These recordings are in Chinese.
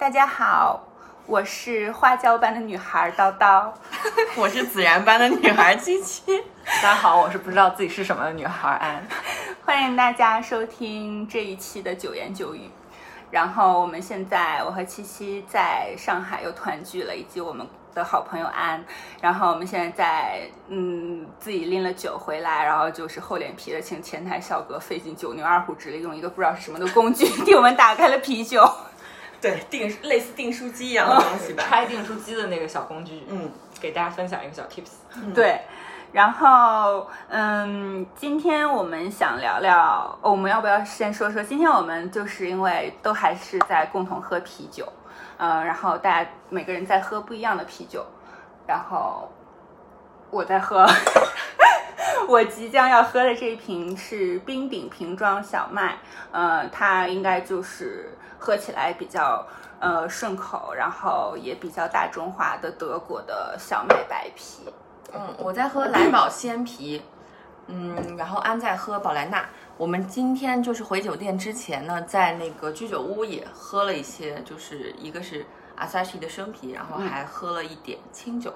大家好，我是花椒般的女孩叨叨，我是孜然般的女孩七七。大家好，我是不知道自己是什么的女孩安。欢迎大家收听这一期的九言九语。然后我们现在，我和七七在上海又团聚了，以及我们的好朋友安。然后我们现在在，嗯，自己拎了酒回来，然后就是厚脸皮的请前台小哥费尽九牛二虎之力，用一个不知道是什么的工具 替我们打开了啤酒。对，订类似订书机一样的东西吧，拆订书机的那个小工具，嗯，给大家分享一个小 tips。对，然后嗯，今天我们想聊聊，我们要不要先说说？今天我们就是因为都还是在共同喝啤酒，嗯，然后大家每个人在喝不一样的啤酒，然后我在喝，我即将要喝的这一瓶是冰顶瓶装小麦，呃，它应该就是喝起来比较呃顺口，然后也比较大中华的德国的小麦白啤。嗯，我在喝莱宝鲜啤，嗯，然后安在喝宝莱纳。我们今天就是回酒店之前呢，在那个居酒屋也喝了一些，就是一个是阿萨奇的生啤，然后还喝了一点清酒。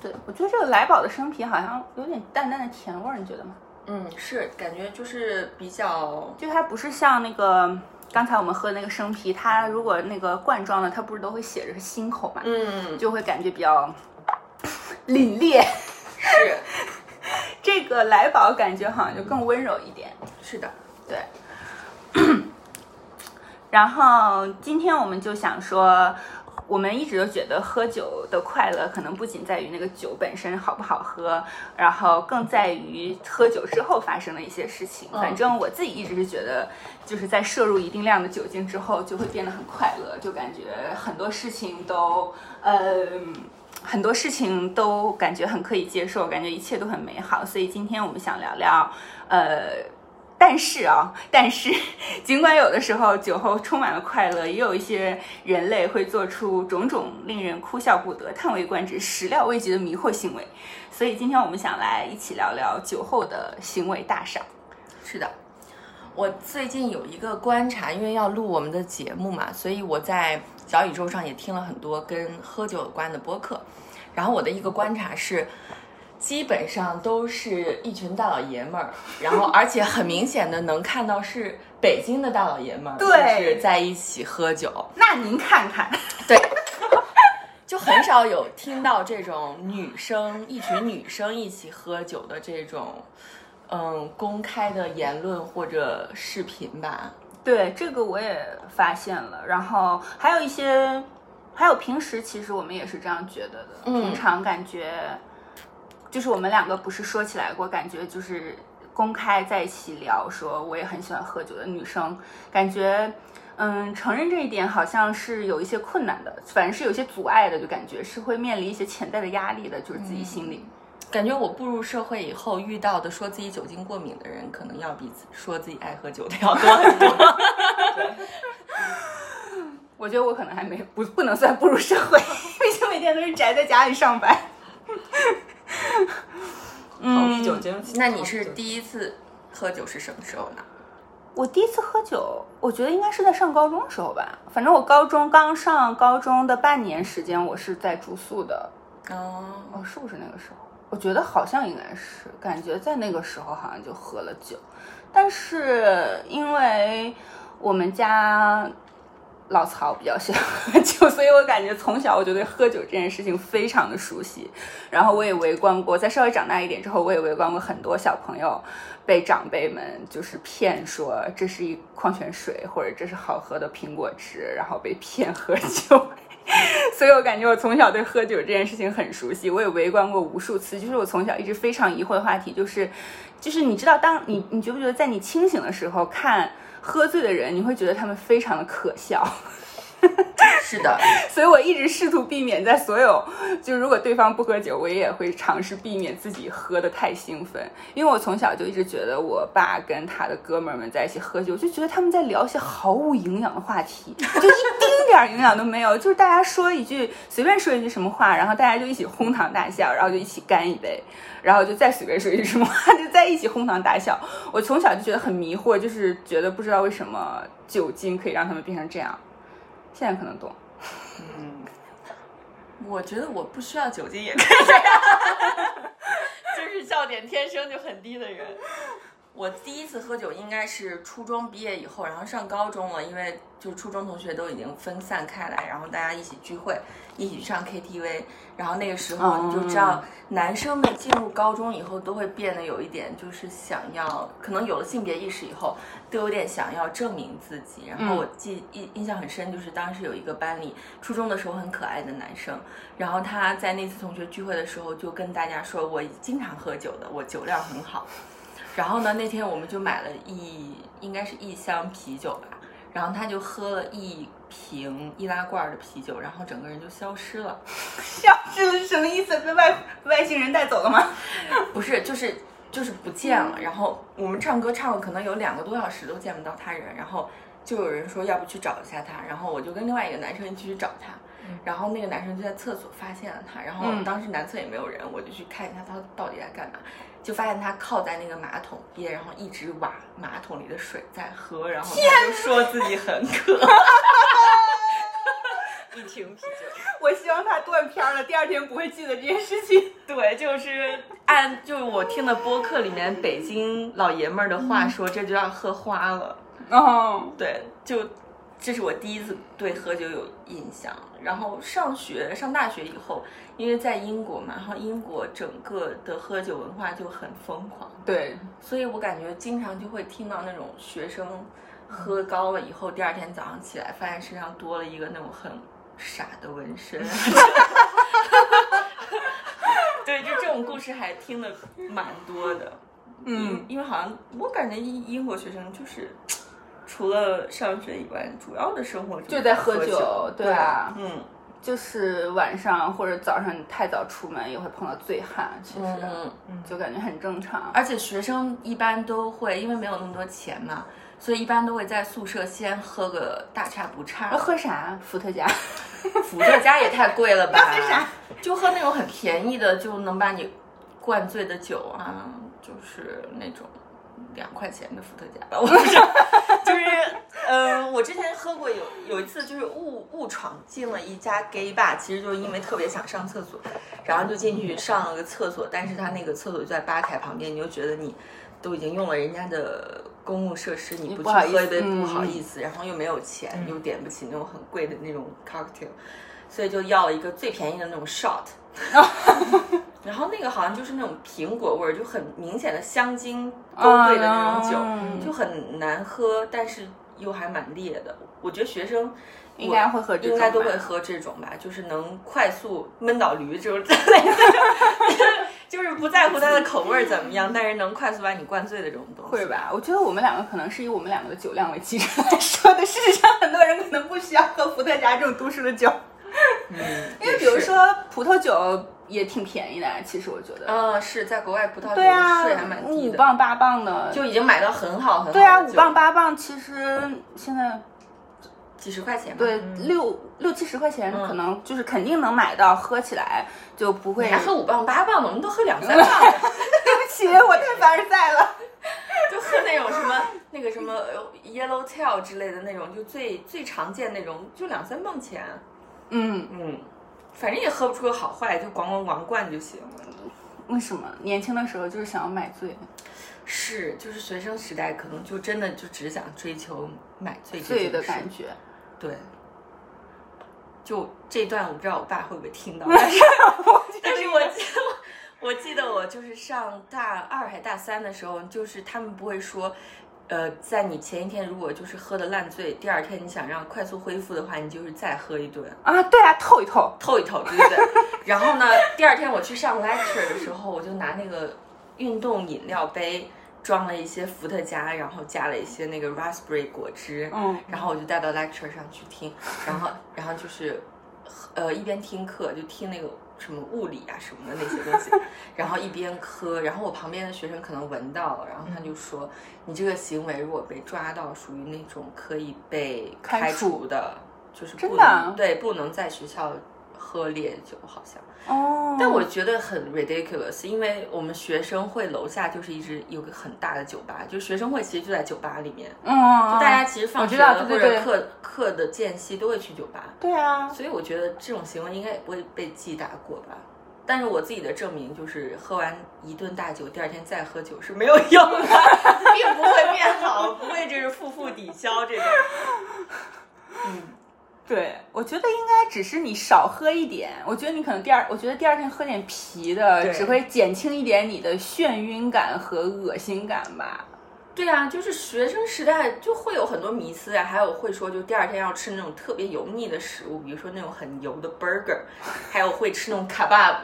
对，我觉得这个来宝的生啤好像有点淡淡的甜味儿，你觉得吗？嗯，是感觉就是比较就它不是像那个刚才我们喝的那个生啤，它如果那个罐装的，它不是都会写着是新口嘛，嗯就会感觉比较凛冽。是 这个来宝感觉好像就更温柔一点。是的，对。然后今天我们就想说，我们一直都觉得喝酒的快乐可能不仅在于那个酒本身好不好喝，然后更在于喝酒之后发生的一些事情。嗯反正我自己一直是觉得，就是在摄入一定量的酒精之后，就会变得很快乐，就感觉很多事情都，呃。很多事情都感觉很可以接受，感觉一切都很美好，所以今天我们想聊聊，呃，但是啊，但是 尽管有的时候酒后充满了快乐，也有一些人类会做出种种令人哭笑不得、叹为观止、始料未及的迷惑行为，所以今天我们想来一起聊聊酒后的行为大赏。是的。我最近有一个观察，因为要录我们的节目嘛，所以我在小宇宙上也听了很多跟喝酒有关的播客。然后我的一个观察是，基本上都是一群大老爷们儿，然后而且很明显的能看到是北京的大老爷们儿，对。就是在一起喝酒，那您看看，对，就很少有听到这种女生一群女生一起喝酒的这种。嗯，公开的言论或者视频吧，对这个我也发现了，然后还有一些，还有平时其实我们也是这样觉得的。嗯。平常感觉就是我们两个不是说起来过，感觉就是公开在一起聊，说我也很喜欢喝酒的女生，感觉嗯承认这一点好像是有一些困难的，反正是有些阻碍的，就感觉是会面临一些潜在的压力的，就是自己心里。感觉我步入社会以后遇到的说自己酒精过敏的人，可能要比说自己爱喝酒的要多很多。我觉得我可能还没不不能算步入社会，毕竟每天都是宅在家里上班。逃避酒精。那你是第一次喝酒是什么时候呢？我第一次喝酒，我觉得应该是在上高中的时候吧。反正我高中刚上高中的半年时间，我是在住宿的。哦，哦，是不是那个时候？我觉得好像应该是，感觉在那个时候好像就喝了酒，但是因为我们家老曹比较喜欢喝酒，所以我感觉从小我就对喝酒这件事情非常的熟悉。然后我也围观过，在稍微长大一点之后，我也围观过很多小朋友被长辈们就是骗说这是一矿泉水，或者这是好喝的苹果汁，然后被骗喝酒。所以我感觉我从小对喝酒这件事情很熟悉，我也围观过无数次。就是我从小一直非常疑惑的话题，就是，就是你知道，当你你觉不觉得在你清醒的时候看喝醉的人，你会觉得他们非常的可笑？是的，所以我一直试图避免在所有，就如果对方不喝酒，我也会尝试避免自己喝的太兴奋，因为我从小就一直觉得我爸跟他的哥们儿们在一起喝酒，就觉得他们在聊一些毫无营养的话题，就一丁点儿营养都没有，就是大家说一句随便说一句什么话，然后大家就一起哄堂大笑，然后就一起干一杯，然后就再随便说一句什么话，就在一起哄堂大笑。我从小就觉得很迷惑，就是觉得不知道为什么酒精可以让他们变成这样。现在可能懂。嗯，我觉得我不需要酒精也可以这样，就是笑点天生就很低的人。我第一次喝酒应该是初中毕业以后，然后上高中了，因为就初中同学都已经分散开来，然后大家一起聚会，一起上 KTV，然后那个时候你就知道，男生们进入高中以后都会变得有一点就是想要，可能有了性别意识以后，都有点想要证明自己。然后我记印印象很深，就是当时有一个班里初中的时候很可爱的男生，然后他在那次同学聚会的时候就跟大家说，我经常喝酒的，我酒量很好。然后呢，那天我们就买了一，应该是一箱啤酒吧，然后他就喝了一瓶易拉罐的啤酒，然后整个人就消失了。消失是什么意思？被外外星人带走了吗？不是，就是就是不见了。然后我们唱歌唱了可能有两个多小时都见不到他人，然后就有人说要不去找一下他，然后我就跟另外一个男生一起去找他，然后那个男生就在厕所发现了他，然后当时男厕也没有人，我就去看一下他到底在干嘛。就发现他靠在那个马桶边，然后一直挖马桶里的水在喝，然后他就说自己很渴。一听啤酒，我希望他断片了，第二天不会记得这件事情。对，就是按就是我听的播客里面北京老爷们儿的话说，这就要喝花了。哦，对，就这是我第一次对喝酒有印象。然后上学上大学以后，因为在英国嘛，然后英国整个的喝酒文化就很疯狂。对，所以我感觉经常就会听到那种学生喝高了以后，第二天早上起来发现身上多了一个那种很傻的纹身。对，就这种故事还听的蛮多的。嗯，因为好像我感觉英英国学生就是除了上学以外，主要的生活就在喝酒。酒，对啊，嗯，就是晚上或者早上你太早出门也会碰到醉汉，其实嗯就感觉很正常。而且学生一般都会，因为没有那么多钱嘛，所以一般都会在宿舍先喝个大差不差。喝啥？伏特加。伏特加也太贵了吧？喝啥？就喝那种很便宜的，就能把你灌醉的酒啊，就是那种两块钱的伏特加吧。我不知道，就是嗯，我之前喝过有有一次，就是误误闯进了一家 gay bar，其实就是因为特别想上厕所，然后就进去上了个厕所，但是他那个厕所就在吧台旁边，你就觉得你都已经用了人家的公共设施，你不去喝一杯不好意思，然后又没有钱，又点不起那种很贵的那种 cocktail。所以就要了一个最便宜的那种 shot，然后那个好像就是那种苹果味儿，就很明显的香精勾兑的那种酒，就很难喝，但是又还蛮烈的。我觉得学生应该会喝这种，应该都会喝这种吧，就是能快速闷倒驴这种类的，就是不在乎它的口味怎么样，但是能快速把你灌醉的这种东西。会吧？我觉得我们两个可能是以我们两个的酒量为基准来说的。事实上，很多人可能不需要喝伏特加这种都市的酒。嗯，因为比如说葡萄酒也挺便宜的，其实我觉得，嗯，是在国外葡萄酒税还蛮低的，五磅八磅的就已经买到很好很好。对啊，五磅八磅，其实现在几十块钱，对，六六七十块钱，可能就是肯定能买到，喝起来就不会。你还喝五磅八磅的，我们都喝两三磅。对不起，我太凡尔赛了。就喝那种什么那个什么 Yellow Tail 之类的那种，就最最常见那种，就两三磅钱。嗯嗯，反正也喝不出个好坏，就咣咣咣灌就行了。为什么？年轻的时候就是想要买醉。是，就是学生时代可能就真的就只想追求买醉醉的感觉。对。就这段我不知道我爸会不会听到，但是但是我记得我记得我就是上大二还大三的时候，就是他们不会说。呃，在你前一天如果就是喝的烂醉，第二天你想让快速恢复的话，你就是再喝一顿啊，对啊，透一透，透一透，对不对。然后呢，第二天我去上 lecture 的时候，我就拿那个运动饮料杯装了一些伏特加，然后加了一些那个 raspberry 果汁，嗯，然后我就带到 lecture 上去听，然后然后就是呃一边听课就听那个。什么物理啊什么的那些东西，然后一边磕，然后我旁边的学生可能闻到了，然后他就说：“你这个行为如果被抓到，属于那种可以被开除的，就是不能对不能在学校喝烈酒，好像。哦，但我觉得很 ridiculous，因为我们学生会楼下就是一直有个很大的酒吧，就学生会其实就在酒吧里面，嗯，就大家其实放学了或者课课的间隙都会去酒吧，对啊，所以我觉得这种行为应该也不会被记大过吧。但是我自己的证明就是，喝完一顿大酒，第二天再喝酒是没有用的，并不会变好，不会就是负负抵消这种。对，我觉得应该只是你少喝一点。我觉得你可能第二，我觉得第二天喝点啤的，只会减轻一点你的眩晕感和恶心感吧。对啊，就是学生时代就会有很多迷思啊，还有会说就第二天要吃那种特别油腻的食物，比如说那种很油的 burger，还有会吃那种 kebab，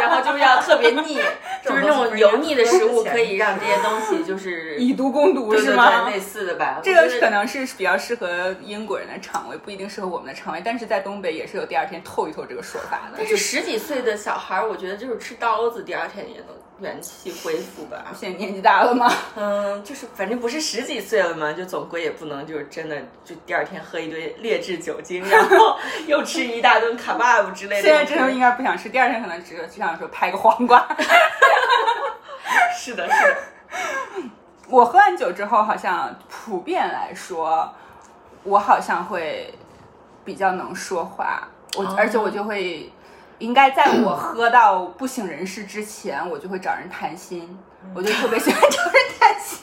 然后就是要特别腻，就是那种油腻的食物可以让这些东西就是 以毒攻毒是吗，？类似的吧。这个可能是比较适合英国人的肠胃，不一定适合我们的肠胃。但是在东北也是有第二天透一透这个说法的。但是十几岁的小孩儿，我觉得就是吃刀子，第二天也能元气恢复吧。现在年纪大了吗？嗯，就是反正不是十几岁了嘛，就总归也不能就是真的就第二天喝一堆劣质酒精，然后 又吃一大顿卡巴布之类的。现在这时候应该不想吃，第二天可能只只想说拍个黄瓜。是的，是的。我喝完酒之后，好像普遍来说，我好像会比较能说话，我、哦而且我就会，应该在我喝到不省人事之前，我就会找人谈心，我就特别喜欢找人谈心。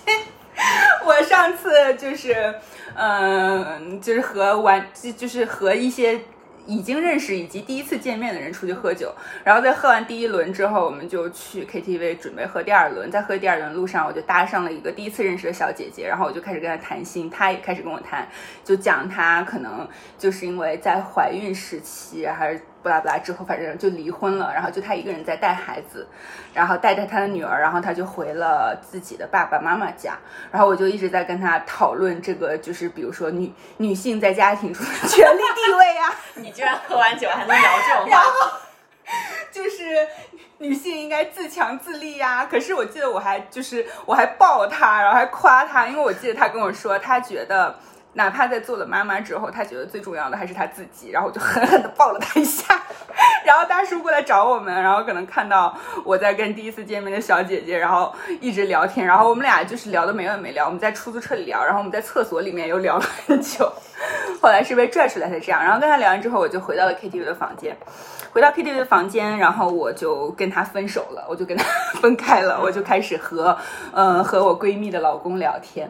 我上次就是，嗯、就是和玩，就就是和一些已经认识以及第一次见面的人出去喝酒，然后在喝完第一轮之后，我们就去 KTV 准备喝第二轮。在喝第二轮路上，我就搭上了一个第一次认识的小姐姐，然后我就开始跟她谈心，她也开始跟我谈，就讲她可能就是因为在怀孕时期还是不拉不拉之后，反正就离婚了，然后就她一个人在带孩子，然后带着她的女儿，然后她就回了自己的爸爸妈妈家，然后我就一直在跟她讨论这个，就是比如说女女性在家庭中的权利地位啊。你居然喝完酒还能聊这种话？就是女性应该自强自立呀、可是我记得我还就是我还抱她，然后还夸她，因为我记得她跟我说，她觉得哪怕在做了妈妈之后，她觉得最重要的还是她自己。然后我就狠狠的抱了她一下。然后大叔过来找我们，然后可能看到我在跟第一次见面的小姐姐，然后一直聊天，然后我们俩就是聊的没完没了。我们在出租车里聊，然后我们在厕所里面又聊了很久。后来是被拽出来才这样。然后跟他聊完之后，我就回到了 KTV 的房间。回到 KTV 的房间，然后我就跟他分手了，我就跟他分开了，我就开始和，呃，和我闺蜜的老公聊天。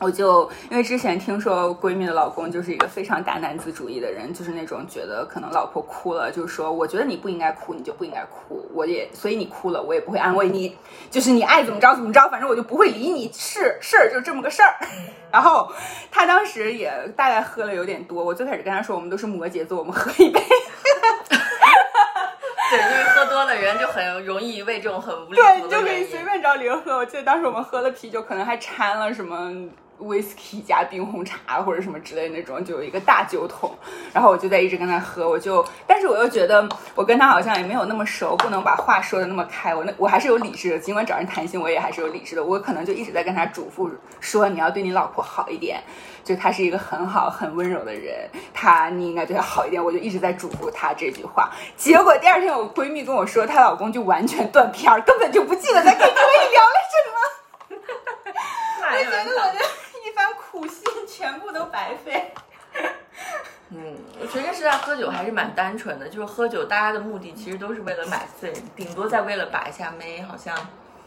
我就因为之前听说闺蜜的老公就是一个非常大男子主义的人，就是那种觉得可能老婆哭了，就是说我觉得你不应该哭，你就不应该哭，我也所以你哭了，我也不会安慰你，就是你爱怎么着怎么着，反正我就不会理你，是事儿就这么个事儿。然后他当时也大概喝了有点多，我最开始跟他说我们都是摩羯座，我们喝一杯。对，因为喝多的人就很容易为这种很无聊对，你就可以。随便找理由喝。我记得当时我们喝的啤酒可能还掺了什么 whisky 加冰红茶或者什么之类那种，就有一个大酒桶。然后我就在一直跟他喝，我就，但是我又觉得我跟他好像也没有那么熟，不能把话说的那么开。我那我还是有理智的，尽管找人谈心，我也还是有理智的。我可能就一直在跟他嘱咐说，你要对你老婆好一点。就他是一个很好、很温柔的人，他你应该对他好一点。我就一直在嘱咐他这句话。结果第二天我闺蜜跟我说，她老公就完全断片儿，根本就不记得在 KTV 里聊了什么。那我觉得我的一番苦心全部都白费。嗯，学生时代喝酒还是蛮单纯的，就是喝酒，大家的目的其实都是为了买醉，顶多再为了把一下妹，好像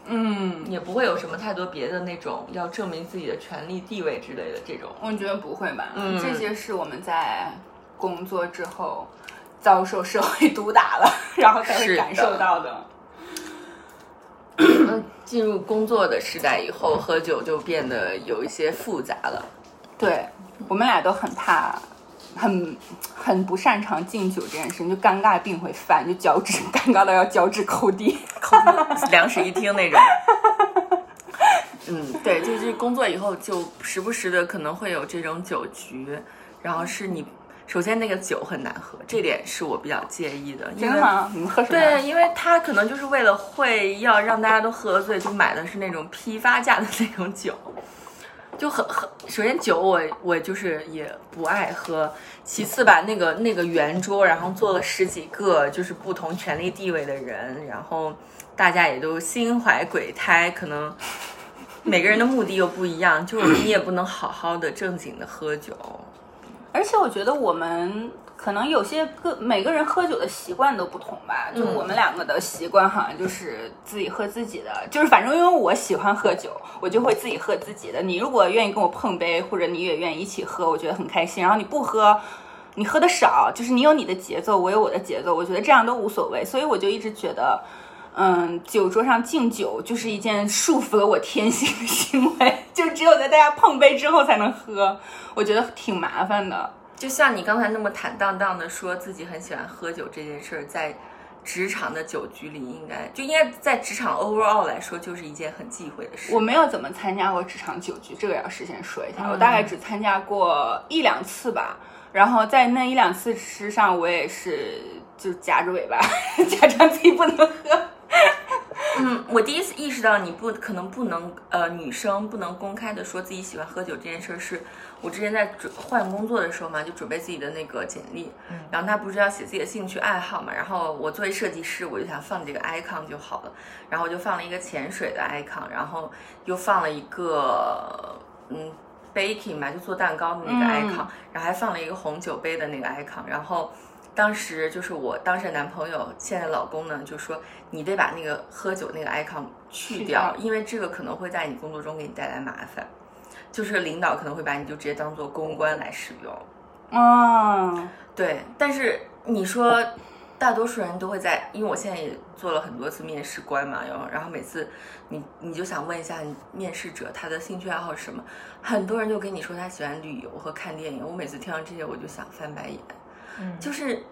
嗯，也不会有什么太多别的那种要证明自己的权利地位之类的这种。我觉得不会吧？嗯这些是我们在工作之后遭受社会毒打了，然后才会感受到的。那，进入工作的时代以后，喝酒就变得有一些复杂了。对我们俩都很怕，很很不擅长敬酒这件事情，就尴尬病会犯，就脚趾 尴尬到要脚趾 抠地。两室一厅那种。嗯，对，就是工作以后就时不时的可能会有这种酒局，然后是你首先那个酒很难喝，这点是我比较介意的，因为真的吗？你们喝什么？对，因为他可能就是为了会要让大家都喝醉，就买的是那种批发价的那种酒。就很很，首先酒我我就是也不爱喝，其次吧，那个那个圆桌，然后坐了十几个就是不同权力地位的人，然后大家也都心怀鬼胎，可能每个人的目的又不一样，就你也不能好好的正经的喝酒。而且我觉得我们可能有些个每个人喝酒的习惯都不同吧。就我们两个的习惯好像就是自己喝自己的，就是反正因为我喜欢喝酒，我就会自己喝自己的。你如果愿意跟我碰杯，或者你也愿意一起喝，我觉得很开心。然后你不喝，你喝的少，就是你有你的节奏，我有我的节奏，我觉得这样都无所谓。所以我就一直觉得。嗯，酒桌上敬酒就是一件束缚了我天性的行为，就只有在大家碰杯之后才能喝，我觉得挺麻烦的。就像你刚才那么坦荡荡的说自己很喜欢喝酒这件事儿，在职场的酒局里，应该就应该在职场 overall 来说，就是一件很忌讳的事。我没有怎么参加过职场酒局，这个要事先说一下，我大概只参加过一两次吧。然后在那一两次之上，我也是就夹着尾巴，假装自己不能喝。嗯，我第一次意识到你不可能不能呃，女生不能公开的说自己喜欢喝酒这件事儿，是我之前在准换工作的时候嘛，就准备自己的那个简历，然后他不是要写自己的兴趣爱好嘛，然后我作为设计师，我就想放这个 icon 就好了，然后我就放了一个潜水的 icon，然后又放了一个嗯 baking 嘛，就做蛋糕的那个 icon，然后还放了一个红酒杯的那个 icon，然后。当时就是我当时的男朋友，现在老公呢，就说你得把那个喝酒那个 icon 去掉，因为这个可能会在你工作中给你带来麻烦，就是领导可能会把你就直接当做公关来使用。啊，对，但是你说大多数人都会在，因为我现在也做了很多次面试官嘛，然后然后每次你你就想问一下面试者他的兴趣爱好是什么，很多人就跟你说他喜欢旅游和看电影，我每次听到这些我就想翻白眼。就是，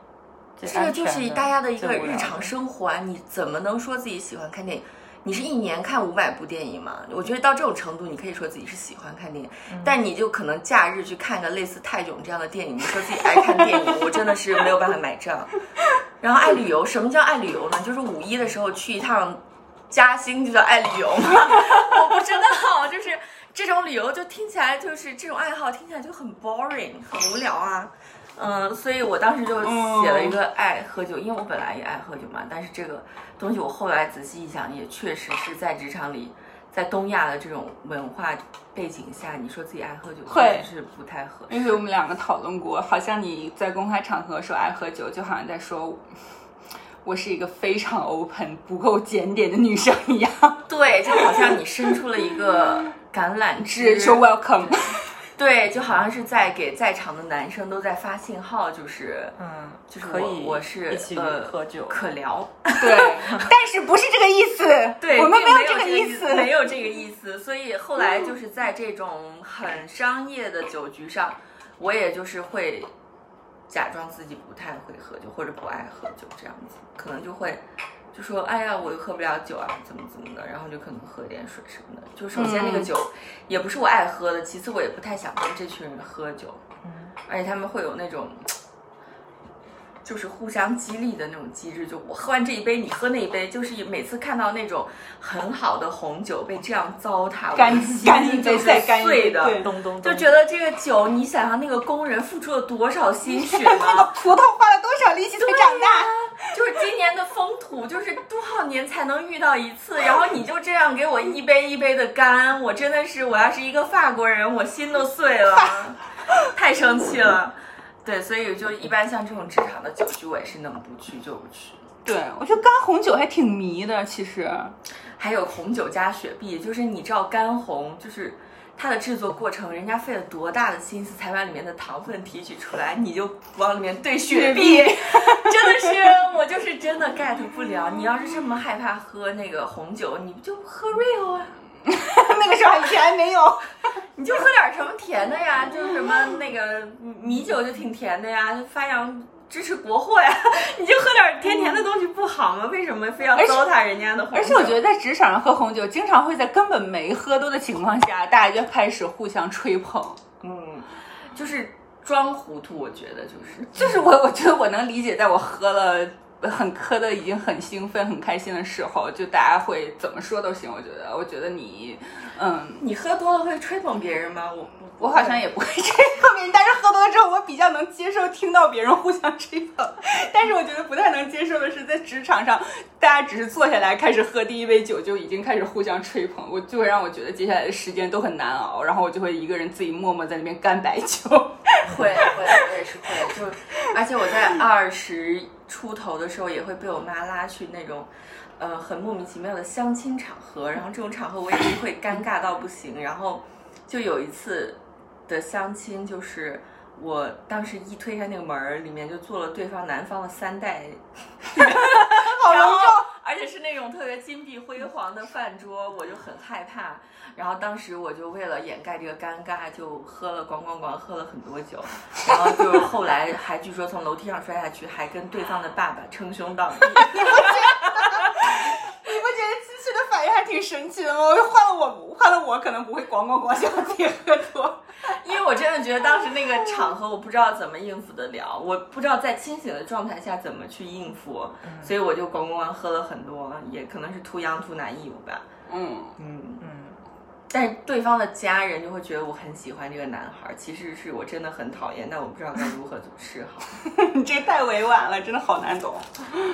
这个就是大家的一个日常生活啊！你怎么能说自己喜欢看电影？你是一年看五百部电影吗？我觉得到这种程度，你可以说自己是喜欢看电影，但你就可能假日去看个类似泰囧这样的电影，你说自己爱看电影，我真的是没有办法买账。然后爱旅游，什么叫爱旅游呢？就是五一的时候去一趟嘉兴就叫爱旅游吗？我不知道，就是这种旅游就听起来就是这种爱好听起来就很 boring，很无聊啊。嗯，所以我当时就写了一个爱喝酒，因为我本来也爱喝酒嘛。但是这个东西我后来仔细一想，也确实是在职场里，在东亚的这种文化背景下，你说自己爱喝酒，确实是不太合适。因为我们两个讨论过，好像你在公开场合说爱喝酒，就好像在说我是一个非常 open、不够检点的女生一样。对，就好像你伸出了一个橄榄枝，说 welcome。对，就好像是在给在场的男生都在发信号，就是，嗯，就是可以，我是一起喝酒可聊，对，但是不是这个意思，对，我们没有这个意思，没有这个意思，所以后来就 是在这种很商业的酒局上，我也就是会假装自己不太会喝酒或者不爱喝酒这样子，可能就会。就说哎呀，我又喝不了酒啊，怎么怎么的，然后就可能喝点水什么的。就首先那个酒也不是我爱喝的，其次我也不太想跟这群人喝酒，而且他们会有那种。就是互相激励的那种机制，就我喝完这一杯，你喝那一杯，就是每次看到那种很好的红酒被这样糟蹋，干干净就是碎的，咚咚，就觉得这个酒，你想想那个工人付出了多少心血，那个葡萄花了多少力气才长大，就是今年的风土，就是多少年才能遇到一次，然后你就这样给我一杯一杯的干，我真的是，我要是一个法国人，我心都碎了，太生气了。对，所以就一般像这种职场的酒局，我也是能不去就不去。对，我觉得干红酒还挺迷的，其实还有红酒加雪碧，就是你知道干红，就是它的制作过程，人家费了多大的心思才把里面的糖分提取出来，你就往里面兑雪碧，真的是我就是真的 get 不了。你要是这么害怕喝那个红酒，你不就喝 real 啊？那个时候以前还没有，你就喝点什么甜的呀，就是什么那个米酒就挺甜的呀，发扬支持国货呀，你就喝点甜甜的东西不好吗？为什么非要糟蹋人家的红酒？而且我觉得在职场上喝红酒，经常会在根本没喝多的情况下，大家就开始互相吹捧，嗯，就是装糊涂。我觉得就是，就是我我觉得我能理解，在我喝了。很磕的已经很兴奋、很开心的时候，就大家会怎么说都行。我觉得，我觉得你，嗯，你喝多了会吹捧别人吗？我我好像也不会吹捧别人，但是喝多了之后，我比较能接受听到别人互相吹捧。但是我觉得不太能接受的是，在职场上，大家只是坐下来开始喝第一杯酒，就已经开始互相吹捧，我就会让我觉得接下来的时间都很难熬，然后我就会一个人自己默默在那边干白酒。会会，我也是会，就而且我在二十出头的时候，也会被我妈拉去那种。呃，很莫名其妙的相亲场合，然后这种场合我也是会尴尬到不行。然后就有一次的相亲，就是我当时一推开那个门儿，里面就坐了对方男方的三代，好隆重，而且是那种特别金碧辉煌的饭桌，我就很害怕。然后当时我就为了掩盖这个尴尬，就喝了咣咣咣，喝了很多酒。然后就是后来还据说从楼梯上摔下去，还跟对方的爸爸称兄道弟。你不觉得机器的反应还挺神奇的吗？我换了我，换了我可能不会咣咣咣想自己喝多，因为我真的觉得当时那个场合，我不知道怎么应付得了，我不知道在清醒的状态下怎么去应付，所以我就咣咣咣喝了很多，也可能是图羊图男义务吧。嗯嗯嗯，但是对方的家人就会觉得我很喜欢这个男孩，其实是我真的很讨厌，但我不知道该如何是好。你这太委婉了，真的好难懂。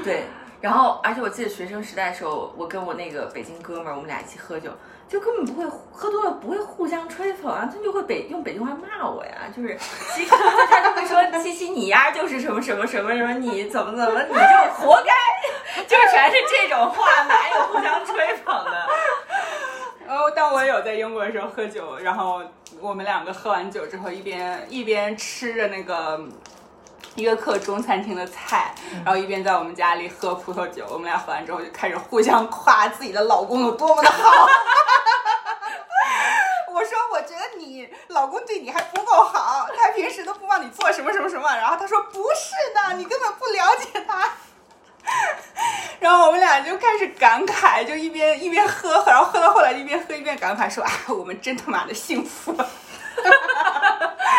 对。然后，而且我记得学生时代的时候，我跟我那个北京哥们儿，我们俩一起喝酒，就根本不会喝多了不会互相吹捧啊，他就会北用北京话骂我呀，就是西他就会说西西你呀就是什么什么什么什么你怎么怎么你就活该，就全是这种话，哪有互相吹捧的？然后，但我有在英国的时候喝酒，然后我们两个喝完酒之后，一边一边吃着那个。一个客中餐厅的菜，然后一边在我们家里喝葡萄酒。我们俩喝完之后就开始互相夸自己的老公有多么的好。我说我觉得你老公对你还不够好，他平时都不帮你做什么什么什么。然后他说不是的，你根本不了解他。然后我们俩就开始感慨，就一边一边喝，然后喝到后来一边喝一边感慨说啊，我们真他妈的幸福。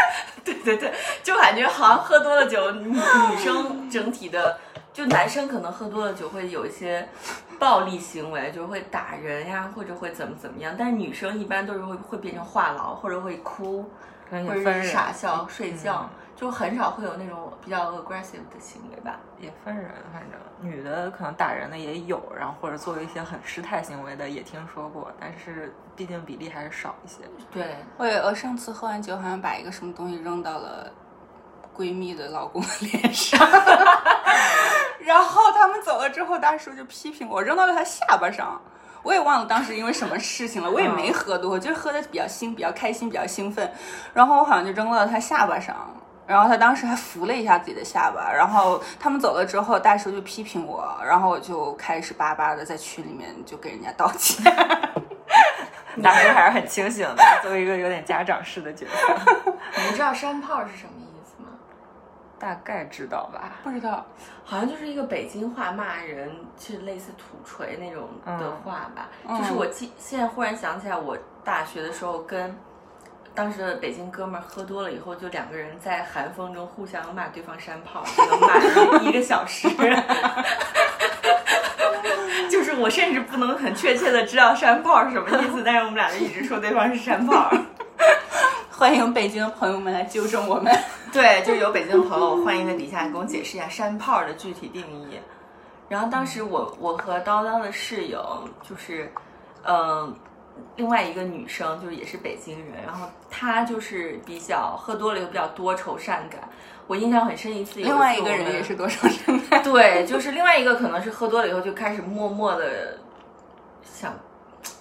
对对对，就感觉好像喝多了酒，女女生整体的，就男生可能喝多了酒会有一些暴力行为，就会打人呀，或者会怎么怎么样。但是女生一般都是会会变成话痨，或者会哭，或者是傻笑、睡觉，就很少会有那种比较 aggressive 的行为吧。也分人，反正女的可能打人的也有，然后或者做一些很失态行为的也听说过，但是毕竟比例还是少一些。对，我我上次喝完酒，好像把一个什么东西扔到了闺蜜的老公的脸上，然后他们走了之后，大叔就批评我扔到了他下巴上。我也忘了当时因为什么事情了，我也没喝多，就是喝的比较兴，比较开心，比较兴奋，然后我好像就扔到了他下巴上。然后他当时还扶了一下自己的下巴，然后他们走了之后，大叔就批评我，然后我就开始巴巴的在群里面就给人家道歉。大叔还是很清醒的，作为一个有点家长式的角色。你们知道山炮是什么意思吗？大概知道吧？不知道，好像就是一个北京话骂人，是类似土锤那种的话吧。就是我记，现在忽然想起来，我大学的时候跟。当时的北京哥们儿喝多了以后，就两个人在寒风中互相骂对方山炮，能骂一个小时。就是我甚至不能很确切的知道山炮是什么意思，但是我们俩就一直说对方是山炮。欢迎北京的朋友们来纠正我们。对，就有北京的朋友欢迎在底下给我解释一下山炮的具体定义。然后当时我我和叨叨的室友就是，嗯。另外一个女生就是也是北京人，然后她就是比较喝多了又比较多愁善感。我印象很深一次，另外一个人也是多愁善感。对，就是另外一个可能是喝多了以后就开始默默的想，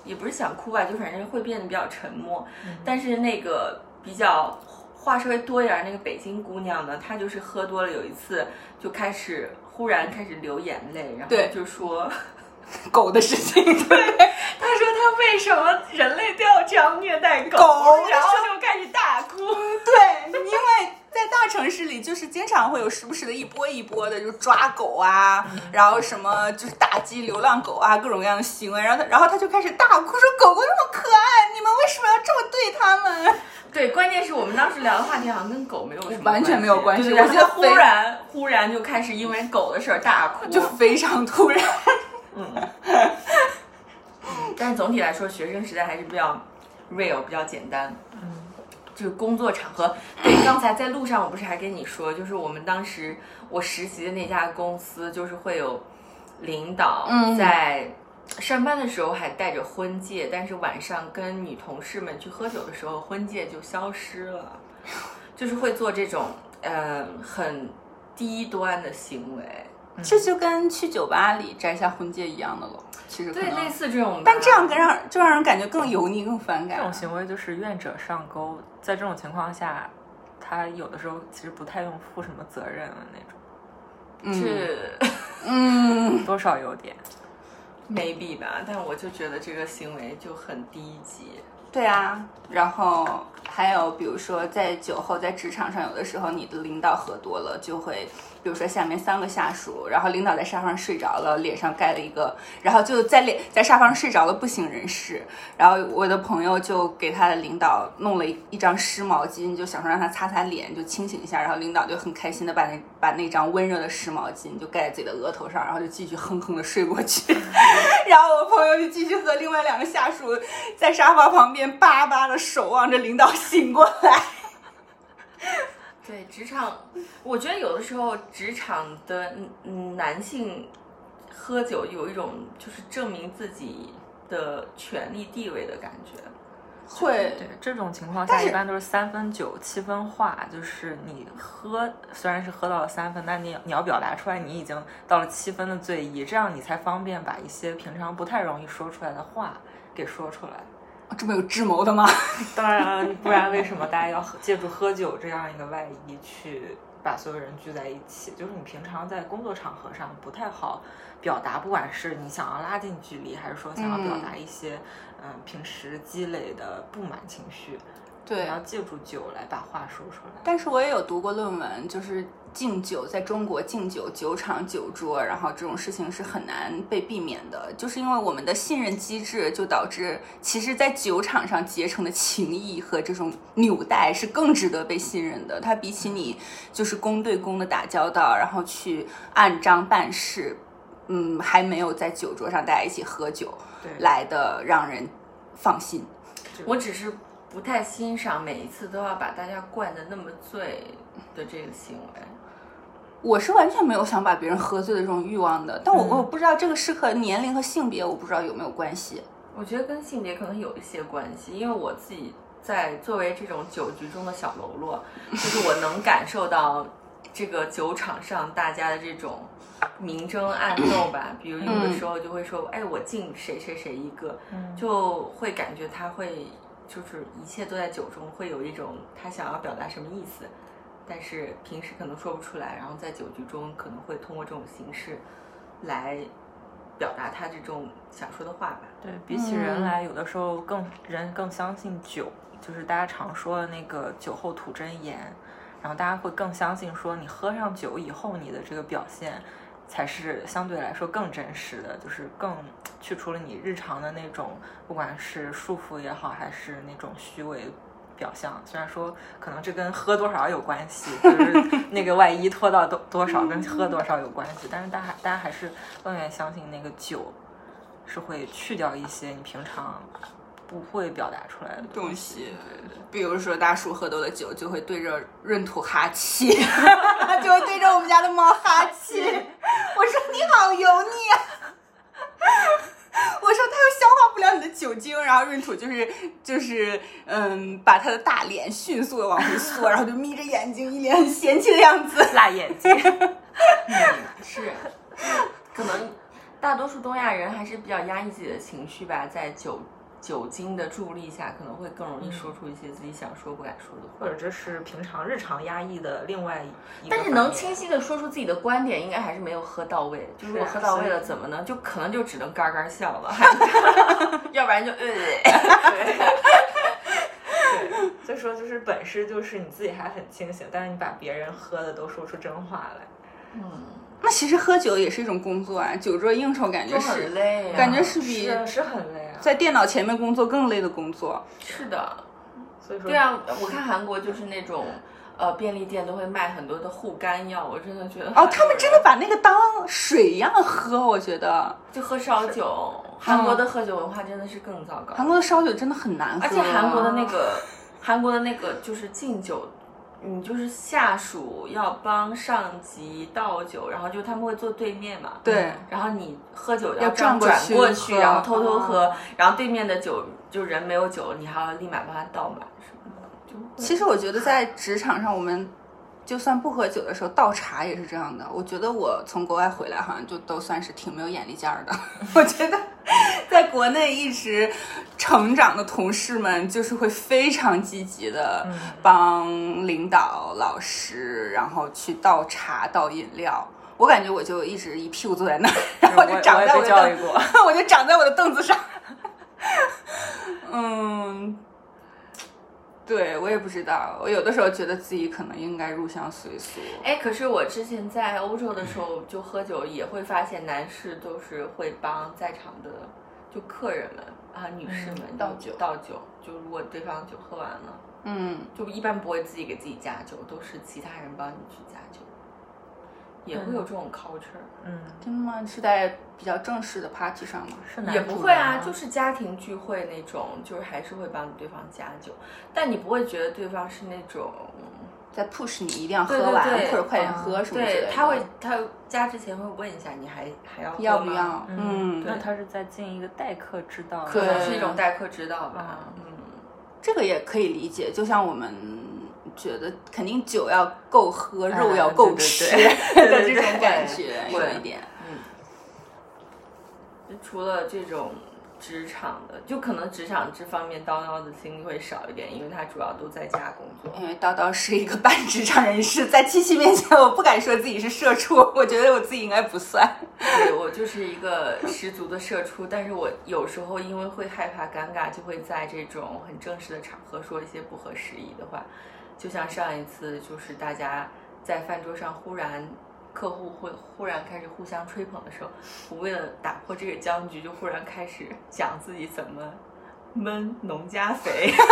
也不是想哭吧，就反正会变得比较沉默。但是那个比较话稍微多一点那个北京姑娘呢，她就是喝多了，有一次就开始忽然开始流眼泪，然后就说。狗的事情，对，他说他为什么人类都要这样虐待狗，狗然后就开始大哭。对，因为在大城市里，就是经常会有时不时的一波一波的，就抓狗啊，然后什么就是打击流浪狗啊，各种各样的行为。然后他，然后他就开始大哭说：“狗狗那么可爱，你们为什么要这么对它们？” 对，关键是我们当时聊的话题好像跟狗没有什么完全没有关系。我觉得忽然忽然就开始因为狗的事儿大哭，就非常突然。嗯。但是总体来说，学生时代还是比较 real，比较简单。嗯。就是工作场合，对，刚才在路上我不是还跟你说，就是我们当时我实习的那家公司，就是会有领导在上班的时候还带着婚戒，但是晚上跟女同事们去喝酒的时候，婚戒就消失了，就是会做这种呃很低端的行为，这就跟去酒吧里摘下婚戒一样的了。其实对类似这种，但这样更让就让人感觉更油腻、更反感。这种行为就是愿者上钩，在这种情况下，他有的时候其实不太用负什么责任的那种。是，嗯，多少有点，maybe 吧。但我就觉得这个行为就很低级。对啊，然后还有比如说在酒后在职场上，有的时候你的领导喝多了就会。比如说下面三个下属，然后领导在沙发上睡着了，脸上盖了一个，然后就在脸在沙发上睡着了，不省人事。然后我的朋友就给他的领导弄了一一张湿毛巾，就想说让他擦擦脸，就清醒一下。然后领导就很开心的把那把那张温热的湿毛巾就盖在自己的额头上，然后就继续哼哼的睡过去。然后我朋友就继续和另外两个下属在沙发旁边巴巴的守望着领导醒过来。对职场，我觉得有的时候职场的男性喝酒有一种就是证明自己的权力地位的感觉。会，对这种情况下一般都是三分酒七分话，就是你喝虽然是喝到了三分，但你你要表达出来你已经到了七分的醉意，这样你才方便把一些平常不太容易说出来的话给说出来。这么有智谋的吗？当然，不然为什么大家要借助喝酒这样一个外衣去把所有人聚在一起？就是你平常在工作场合上不太好表达，不管是你想要拉近距离，还是说想要表达一些嗯平时积累的不满情绪。对，要借助酒来把话说出来。但是我也有读过论文，就是敬酒在中国敬酒酒场酒桌，然后这种事情是很难被避免的，就是因为我们的信任机制，就导致其实，在酒场上结成的情谊和这种纽带是更值得被信任的。它比起你就是公对公的打交道，然后去按章办事，嗯，还没有在酒桌上大家一起喝酒来的让人放心。我只是。不太欣赏每一次都要把大家灌得那么醉的这个行为。我是完全没有想把别人喝醉的这种欲望的，但我我不知道这个是和年龄和性别，我不知道有没有关系。我觉得跟性别可能有一些关系，因为我自己在作为这种酒局中的小喽啰，就是我能感受到这个酒场上大家的这种明争暗斗吧。比如有的时候就会说，哎，我敬谁谁谁一个，就会感觉他会。就是一切都在酒中，会有一种他想要表达什么意思，但是平时可能说不出来，然后在酒局中可能会通过这种形式来表达他这种想说的话吧。对比起人来，有的时候更人更相信酒，就是大家常说的那个酒后吐真言，然后大家会更相信说你喝上酒以后你的这个表现。才是相对来说更真实的，就是更去除了你日常的那种，不管是束缚也好，还是那种虚伪表象。虽然说可能这跟喝多少有关系，就是 那个外衣脱到多多少跟喝多少有关系，但是大家大家还是更愿意相信那个酒是会去掉一些你平常。不会表达出来的东西，比如说大叔喝多了酒，就会对着闰土哈气，就会对着我们家的猫哈气。我说你好油腻啊！我说他又消化不了你的酒精，然后闰土就是就是嗯，把他的大脸迅速的往回缩，然后就眯着眼睛，一脸很嫌弃的样子，辣眼睛。是，可能大多数东亚人还是比较压抑自己的情绪吧，在酒。酒精的助力下，可能会更容易说出一些自己想说不敢说的话，或者这是平常日常压抑的另外一。但是能清晰的说出自己的观点，应该还是没有喝到位。就如果喝到位了，怎么呢？就可能就只能嘎嘎笑了，要不然就呃。对，所以说就是本事就是你自己还很清醒，但是你把别人喝的都说出真话来。嗯，那其实喝酒也是一种工作啊，酒桌应酬感觉是很累啊感觉是比是是很累啊。在电脑前面工作更累的工作。是的，所以说对啊，我看韩国就是那种。呃，便利店都会卖很多的护肝药，我真的觉得哦，他们真的把那个当水一样喝，我觉得就喝烧酒。韩国的喝酒文化真的是更糟糕。韩国的烧酒真的很难喝，而且韩国的那个，韩国的那个就是敬酒，你就是下属要帮上级倒酒，然后就他们会坐对面嘛，对，然后你喝酒要转过去，过去，然后偷偷喝，然后对面的酒就人没有酒，你还要立马帮他倒满什么的。其实我觉得在职场上，我们就算不喝酒的时候倒茶也是这样的。我觉得我从国外回来，好像就都算是挺没有眼力见儿的。我觉得在国内一直成长的同事们，就是会非常积极的帮领导、老师，然后去倒茶、倒饮料。我感觉我就一直一屁股坐在那儿，然后就长在我的凳，我就长在我的凳子上。嗯。对我也不知道，我有的时候觉得自己可能应该入乡随俗。哎，可是我之前在欧洲的时候就喝酒，也会发现男士都是会帮在场的就客人们啊女士们倒酒倒酒。就如果对方酒喝完了，嗯，就一般不会自己给自己加酒，都是其他人帮你去加酒。也会有这种 culture，嗯，真的吗？是在比较正式的 party 上吗？是也不会啊，就是家庭聚会那种，就是还是会帮对方加酒，但你不会觉得对方是那种在 push 你一定要喝完或者快点喝什么之类的。他会他加之前会问一下你还还要要不要？嗯，那他是在尽一个待客之道，可能是一种待客之道吧。嗯，这个也可以理解，就像我们。觉得肯定酒要够喝，肉要够吃 的这种感觉有一点。嗯，除了这种职场的，就可能职场这方面叨叨的经历会少一点，因为他主要都在家工作。因为叨叨是一个半职场人士，在七七面前，我不敢说自己是社畜，我觉得我自己应该不算。对我就是一个十足的社畜，但是我有时候因为会害怕尴尬，就会在这种很正式的场合说一些不合时宜的话。就像上一次，就是大家在饭桌上忽然，客户会忽然开始互相吹捧的时候，我为了打破这个僵局，就忽然开始讲自己怎么焖农家肥。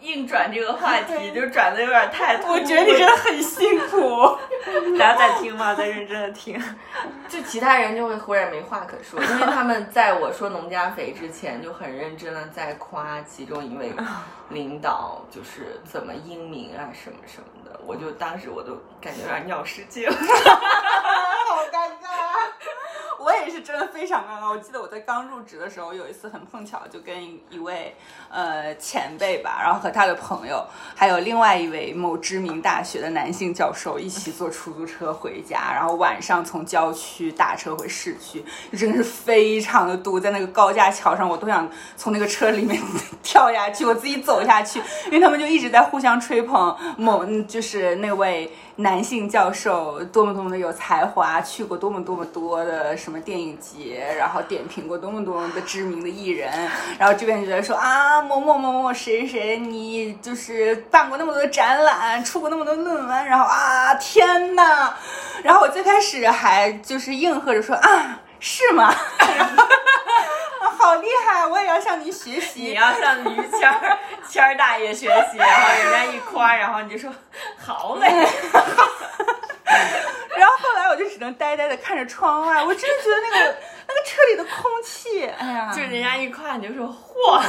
硬转这个话题，就转的有点太突我觉得你真的很辛苦。大家在听吗？在认真的听。就其他人就会忽然没话可说，因为他们在我说农家肥之前，就很认真的在夸其中一位领导，就是怎么英明啊，什么什么的。我就当时我都感觉有点尿失禁，好尴尬。我也是真的非常尴尬。我记得我在刚入职的时候，有一次很碰巧，就跟一位呃前辈吧，然后和他的朋友，还有另外一位某知名大学的男性教授一起坐出租车回家，然后晚上从郊区打车回市区，真的是非常的堵，在那个高架桥上，我都想从那个车里面跳下去，我自己走下去，因为他们就一直在互相吹捧某就是那位。男性教授多么多么的有才华，去过多么多么多的什么电影节，然后点评过多么多么的知名的艺人，然后这边就在说啊某某某某谁谁，你就是办过那么多的展览，出过那么多论文，然后啊天呐，然后我最开始还就是应和着说啊是吗？好厉害！我也要向您学习。你要向于谦儿谦儿大爷学习，然后人家一夸，然后你就说好嘞。只能呆呆的看着窗外，我真的觉得那个 那个车里的空气，哎呀，就人家一夸你就说嚯嚯，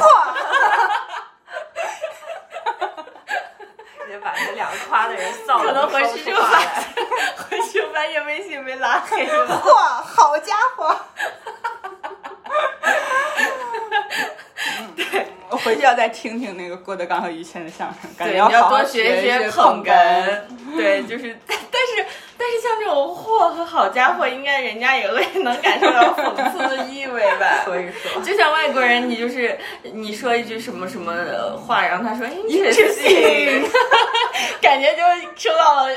直接把那两个夸的人臊可能回去就发现，回去发现微信没拉黑了。嚯，好家伙！对，我回去要再听听那个郭德纲和于谦的相声，感觉要多学学捧哏。对，就是，但是但但是像这种货和好家伙，应该人家也会能感受到讽刺的意味吧？所以说，就像外国人，你就是你说一句什么什么话，然后他说 interesting，感觉就受到了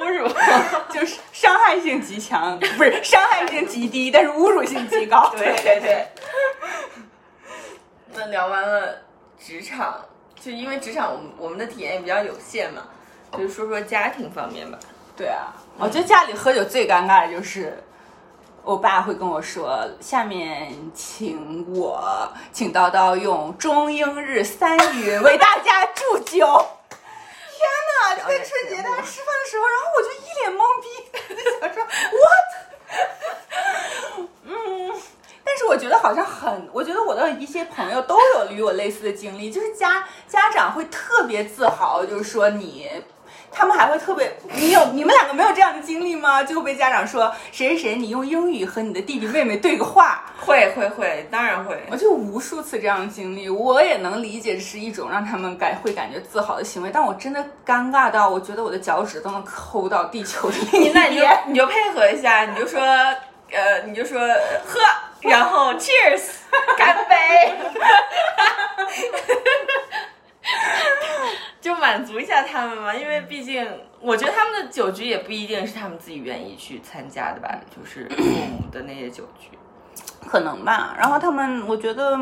侮辱，就是伤害性极强，不是伤害性极低，但是侮辱性极高。对对对。那聊完了职场，就因为职场我们我们的体验也比较有限嘛，就说说家庭方面吧。对啊，我觉得家里喝酒最尴尬的就是，我爸会跟我说：“下面请我，请叨叨用中英日三语为大家祝酒。”天哪！就在春节大家吃饭的时候，然后我就一脸懵逼，就 想说 what？嗯。但是我觉得好像很，我觉得我的一些朋友都有与我类似的经历，就是家家长会特别自豪，就是说你，他们还会特别，你有你们两个没有这样的经历吗？就会被家长说谁谁谁，你用英语和你的弟弟妹妹对个话，会会会，当然会。我就无数次这样的经历，我也能理解这是一种让他们感会感觉自豪的行为，但我真的尴尬到我觉得我的脚趾都能抠到地球的另一 那你就。你就配合一下，你就说呃，你就说喝，然后 cheers，干杯，就满足一下他们嘛。因为毕竟，我觉得他们的酒局也不一定是他们自己愿意去参加的吧，就是父母的那些酒局。可能吧。然后他们，我觉得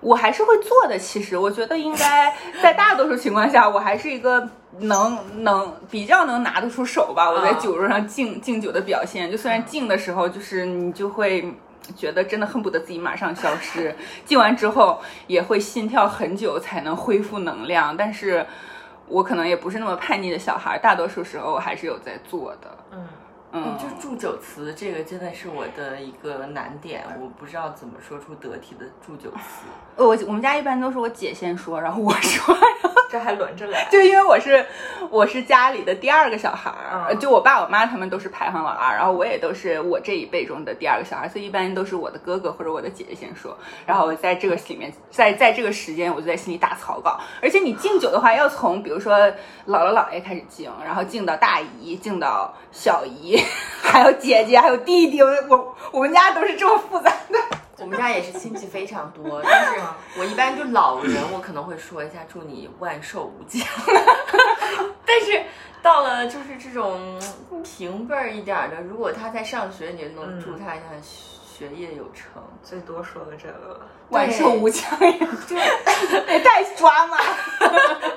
我还是会做的。其实我觉得应该在大多数情况下，我还是一个能能比较能拿得出手吧。我在啊酒桌上敬敬酒的表现，就虽然敬的时候，就是你就会。觉得真的恨不得自己马上消失，进完之后也会心跳很久才能恢复能量，但是我可能也不是那么叛逆的小孩，大多数时候我还是有在做的。嗯，嗯，就祝酒词这个真的是我的一个难点，我不知道怎么说出得体的祝酒词。我我们家一般都是我姐先说，然后我说，这还轮着来。就因为我是我是家里的第二个小孩儿，嗯就我爸我妈他们都是排行老二，然后我也都是我这一辈中的第二个小孩，所以一般都是我的哥哥或者我的姐姐先说，然后我在这个里面，在在这个时间我就在心里打草稿，而且你敬酒的话要从比如说姥姥姥爷开始敬，然后敬到大姨，敬到小姨，还有姐姐，还有弟弟，我我我们家都是这么复杂的。我们家也是亲戚非常多，但是我一般就老人，我可能会说一下祝你万寿无疆，但是到了就是这种平辈儿一点儿的，如果他在上学，你就能祝他一下学业有成。最多说个这个了。万寿无疆也也太 抓马了。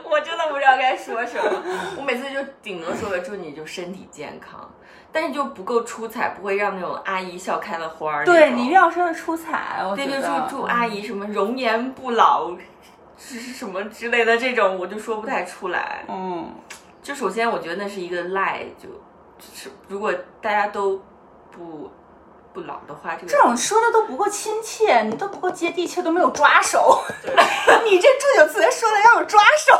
我真的不知道该说什么，我每次就顶多说个祝你就身体健康，但是就不够出彩，不会让那种阿姨笑开了花儿。对你一定要说的出彩，我觉对，得。就祝祝阿姨什么容颜不老，是是什么之类的这种，我就说不太出来。嗯，就首先我觉得那是一个赖，就就是如果大家都不不老的话，这个这种说的都不够亲切，你都不够接地气，都没有抓手。对 你这祝酒词说的要有抓手。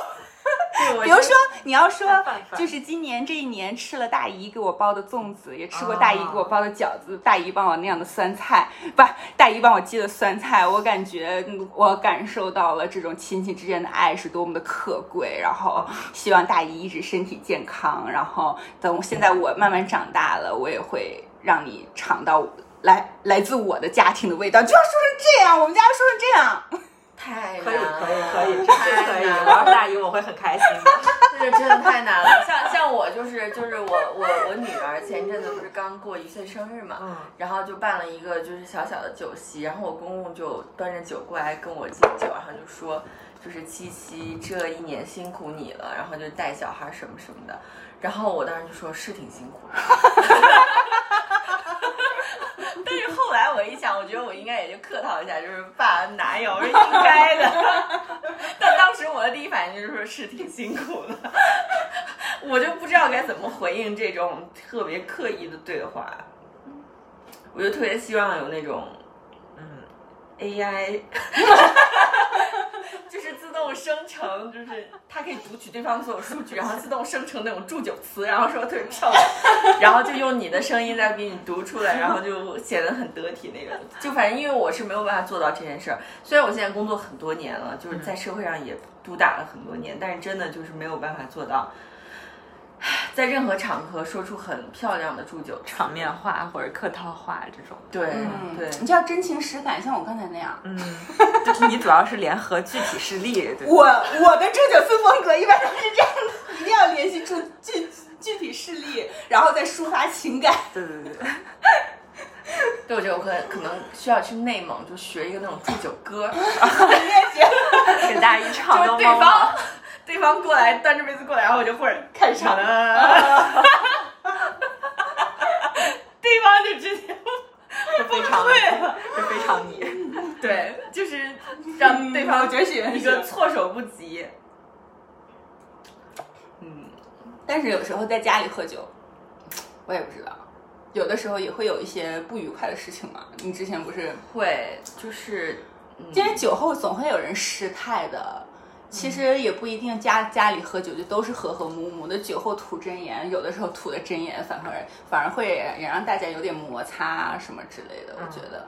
比如说，你要说就是今年这一年吃了大姨给我包的粽子，也吃过大姨给我包的饺子，大姨帮我酿的酸菜，不，大姨帮我寄的酸菜，我感觉嗯我感受到了这种亲戚之间的爱是多么的可贵，然后希望大姨一直身体健康，然后等我现在我慢慢长大了，我也会让你尝到来来自我的家庭的味道，就要说成这样，我们家说成这样。太可以难了可以可以，可以。难我要是大姨，我会很开心的。这个真的太难了。像像我就是就是我我我女儿前阵子不是刚过一岁生日嘛，嗯然后就办了一个就是小小的酒席，然后我公公就端着酒过来跟我敬酒，然后就说就是七七这一年辛苦你了，然后就带小孩什么什么的，然后我当时就说是挺辛苦的。但是后来我一想，我觉得我应该也就客套一下，就是爸哪有 是应该的。但当时我的第一反应就是说是挺辛苦的，我就不知道该怎么回应这种特别刻意的对话。我就特别希望有那种嗯，AI，就是自动生成，就是它可以读取对方所有数据，然后自动生成那种祝酒词，然后说特别漂亮，然后就用你的声音再给你读出来，然后就显得很得体那种。就反正因为我是没有办法做到这件事儿，虽然我现在工作很多年了，就是在社会上也督打了很多年，但是真的就是没有办法做到。在任何场合说出很漂亮的祝酒场面话或者客套话这种。对、嗯，对，你就要真情实感，像我刚才那样。嗯，就是你主要是联合具体事例，对。我我的祝酒词风格一般都是这样的，一定要联系出具具体事例，然后再抒发情感。对对对，对 我觉得我可可能需要去内蒙，就学一个那种祝酒歌，练习。给大家一唱 就都懵是对。对方过来端着杯子过来，然后我就忽然开始唱的，对方就直接这非常对这非常你。对，就是让对方觉得是一个措手不及。嗯，但是有时候在家里喝酒，我也不知道，有的时候也会有一些不愉快的事情嘛。你之前不是，会就是，嗯因为酒后总会有人失态的。其实也不一定家家里喝酒就都是和和睦睦的，酒后吐真言，有的时候吐的真言反而反而会也让大家有点摩擦啊什么之类的。我觉得，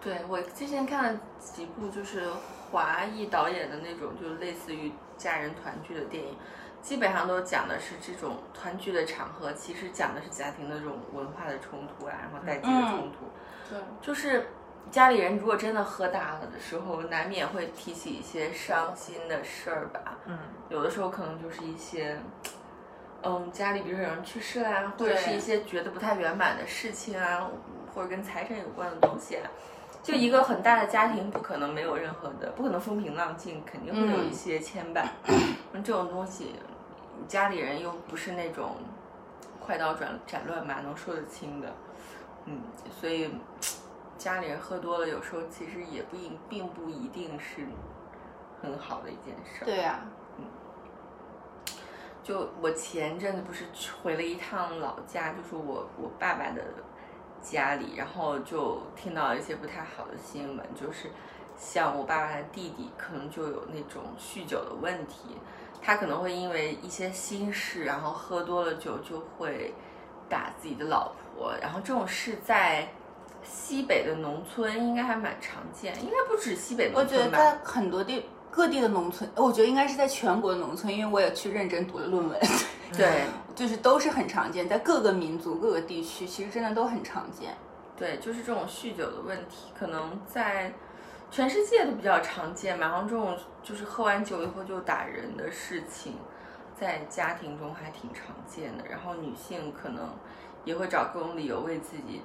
对我之前看了几部就是华裔导演的那种，就类似于家人团聚的电影，基本上都讲的是这种团聚的场合，其实讲的是家庭的这种文化的冲突啊，然后代际的冲突。对，就是家里人如果真的喝大了的时候，难免会提起一些伤心的事儿吧。嗯，有的时候可能就是一些，嗯，家里比如说有人去世啦，或者是一些觉得不太圆满的事情啊，或者跟财产有关的东西啊。就一个很大的家庭，不可能没有任何的，不可能风平浪静，肯定会有一些牵绊。那、这种东西，家里人又不是那种快刀斩斩乱麻能说得清的，嗯，所以家里人喝多了，有时候其实也不一并不一定是很好的一件事儿。对呀、就我前阵子不是去回了一趟老家，就是我我爸爸的家里，然后就听到一些不太好的新闻，就是像我爸爸的弟弟可能就有那种酗酒的问题，他可能会因为一些心事，然后喝多了酒就会打自己的老婆，然后这种事在西北的农村应该还蛮常见，应该不止西北我觉得？在很多地各地的农村，我觉得应该是在全国的农村，因为我也去认真读了论文，对。就是都是很常见，在各个民族、各个地区，其实真的都很常见。对，就是这种酗酒的问题，可能在全世界都比较常见吧。然后这种就是喝完酒以后就打人的事情，在家庭中还挺常见的。然后女性可能也会找各种理由为自己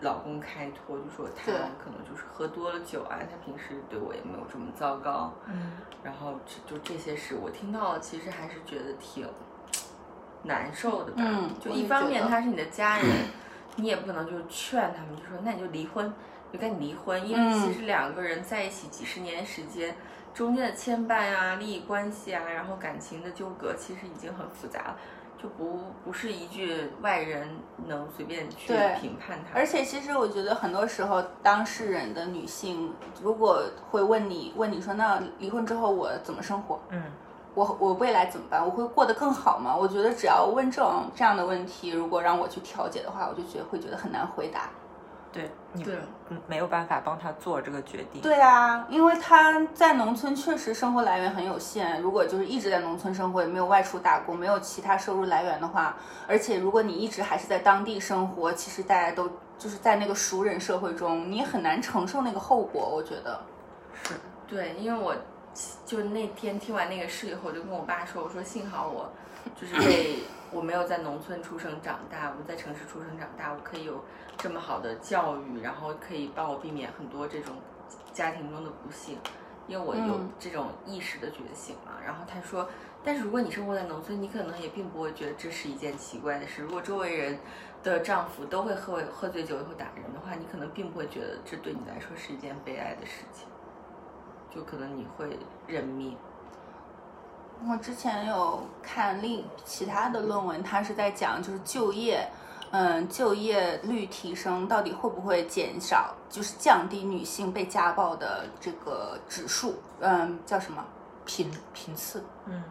老公开脱，就说他可能就是喝多了酒啊，他平时对我也没有这么糟糕。嗯，然后这就这些事我听到了，其实还是觉得挺难受的吧。嗯就一方面他是你的家人，你也不可能就劝他们，就说那你就离婚，就赶紧离婚，因为嗯其实两个人在一起几十年时间，中间的牵绊啊、利益关系啊，然后感情的纠葛，其实已经很复杂了。就不不是一句外人能随便去评判他，而且其实我觉得很多时候，当事人的女性如果会问你，问你说，那离婚之后我怎么生活？嗯，我我未来怎么办？我会过得更好吗？我觉得只要问这种这样的问题，如果让我去调解的话，我就觉得会觉得很难回答。对你对嗯没有办法帮他做这个决定。对啊，因为他在农村确实生活来源很有限，如果就是一直在农村生活，也没有外出打工，没有其他收入来源的话，而且如果你一直还是在当地生活，其实大家都就是在那个熟人社会中，你也很难承受那个后果。我觉得，是，对，因为我就那天听完那个事以后，我就跟我爸说，我说幸好我就是被我没有在农村出生长大，我在城市出生长大，我可以有这么好的教育，然后可以帮我避免很多这种家庭中的不幸，因为我有嗯这种意识的觉醒嘛。然后他说，但是如果你生活在农村，你可能也并不会觉得这是一件奇怪的事。如果周围人的丈夫都会喝喝醉酒以后打人的话，你可能并不会觉得这对你来说是一件悲哀的事情。就可能你会认命。我之前有看另其他的论文，它是在讲就是就业，嗯，就业率提升到底会不会减少，就是降低女性被家暴的这个指数，嗯，叫什么？频频次嗯。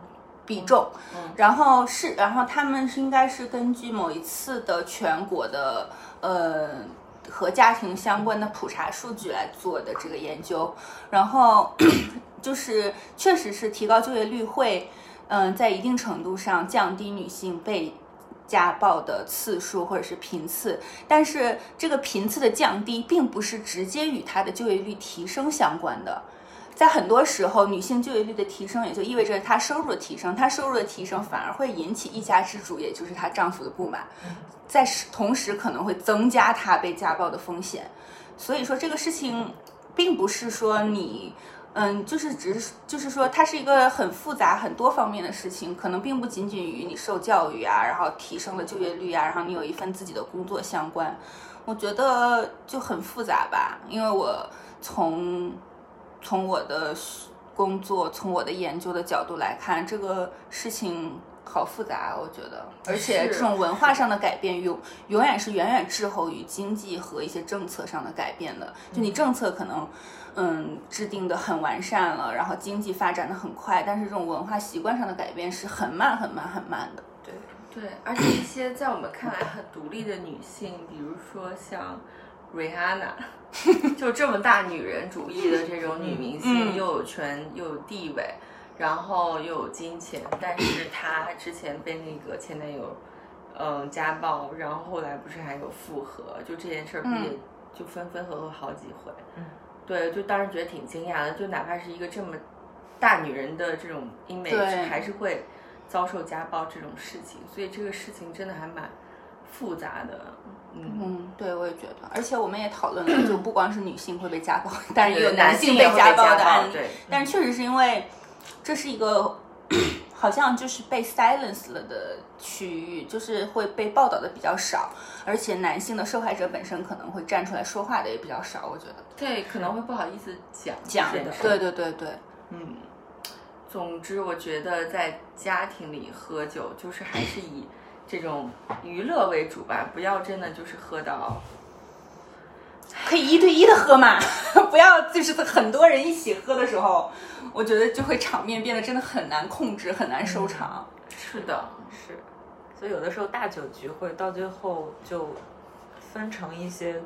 比重。嗯。然后是，然后他们是应该是根据某一次的全国的呃和家庭相关的普查数据来做的这个研究，然后就是确实是提高就业率会嗯，在一定程度上降低女性被家暴的次数或者是频次，但是这个频次的降低并不是直接与她的就业率提升相关的。在很多时候，女性就业率的提升也就意味着她收入的提升，她收入的提升反而会引起一家之主，也就是她丈夫的不满，在同时可能会增加她被家暴的风险。所以说这个事情，并不是说你。嗯，就是只是就是说，它是一个很复杂、很多方面的事情，可能并不仅仅与你受教育啊，然后提升了就业率啊，然后你有一份自己的工作相关。我觉得就很复杂吧，因为我从从我的工作、从我的研究的角度来看，这个事情好复杂，我觉得，而且这种文化上的改变永永远是远远滞后于经济和一些政策上的改变的。就你政策可能。嗯，制定的很完善了，然后经济发展的很快，但是这种文化习惯上的改变是很慢、很慢、很慢的。对对，而且一些在我们看来很独立的女性，比如说像 Rihanna，就这么大女人主义的这种女明星，又有权又有地位，然后又有金钱，但是她之前被那个前男友嗯家暴，然后后来不是还有复合，就这件事儿不也就分分合合好几回。嗯。对，就当时觉得挺惊讶的，就哪怕是一个这么大女人的这种 image，还是会遭受家暴这种事情，所以这个事情真的还蛮复杂的。嗯，对，我也觉得，而且我们也讨论了，就不光是女性会被家暴，但是也有男性被家暴的案例。但是确实是因为这是一个。好像就是被 silence 了的区域，就是会被报道的比较少，而且男性的受害者本身可能会站出来说话的也比较少，我觉得。对，可能会不好意思讲讲的。对对对对，嗯。总之，我觉得在家庭里喝酒，就是还是以这种娱乐为主吧，不要真的就是喝到。可以一对一的喝嘛，不要就是很多人一起喝的时候，我觉得就会场面变得真的很难控制，很难收场。是的，是。所以有的时候大酒局会到最后就分成一些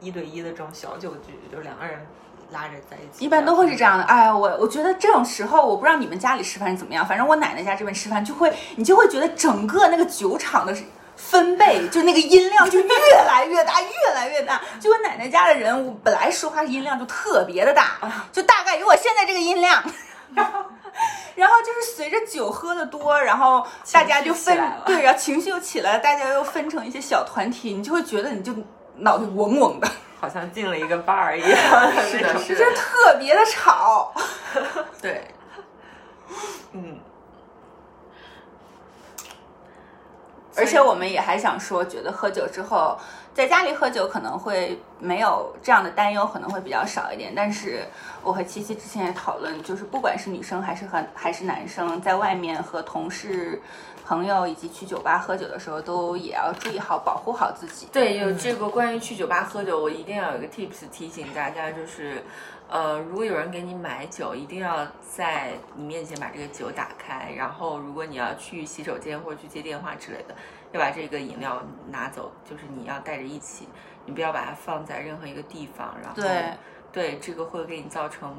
一对一的这种小酒局，就两个人拉着在一起。一般都会是这样的。哎呀，我我觉得这种时候，我不知道你们家里吃饭是怎么样，反正我奶奶家这边吃饭就会，你就会觉得整个那个酒场的。分贝就那个音量就越来越大，越来越大。就我奶奶家的人，本来说话音量就特别的大，就大概有我现在这个音量。然后就是随着酒喝的多，然后大家就分对，然后情绪又起来了，大家又分成一些小团体，你就会觉得你就脑袋嗡嗡的，好像进了一个 bar 一样。是的，是的，就特别的吵。对，嗯。而且我们也还想说，觉得喝酒之后在家里喝酒可能会没有这样的担忧，可能会比较少一点。但是我和七七之前也讨论，就是不管是女生还是和还是男生，在外面和同事、朋友以及去酒吧喝酒的时候，都也要注意好，保护好自己。对，有这个关于去酒吧喝酒，我一定要有一个 tips 提醒大家，就是。呃，如果有人给你买酒，一定要在你面前把这个酒打开。然后，如果你要去洗手间或者去接电话之类的，要把这个饮料拿走，就是你要带着一起，你不要把它放在任何一个地方。然后，对，对，这个会给你造成，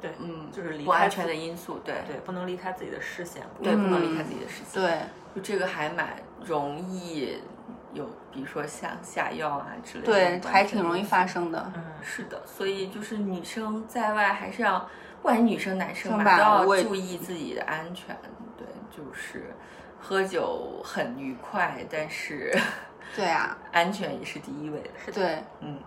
对，嗯，就是不安全的因素。对，对，不能离开自己的视线。对，不能离开自己的视线。对，就这个还蛮容易。有，比如说像下药啊之类的，对，还挺容易发生的。嗯，是的，所以就是女生在外还是要，不管女生男生吧，都要注意自己的安全。对，就是喝酒很愉快，但是，对啊，安全也是第一位的。是对，嗯。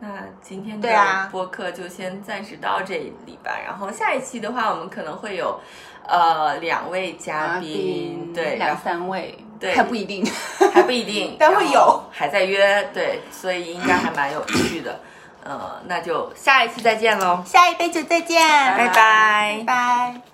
那今天的播客就先暂时到这里吧。然后下一期的话，我们可能会有呃两位嘉宾，对，两三位。对，还不一定，还不一定，但会有，还在约，对，所以应该还蛮有趣的，呃，那就下一期再见喽，下一杯酒再见，拜。拜，拜。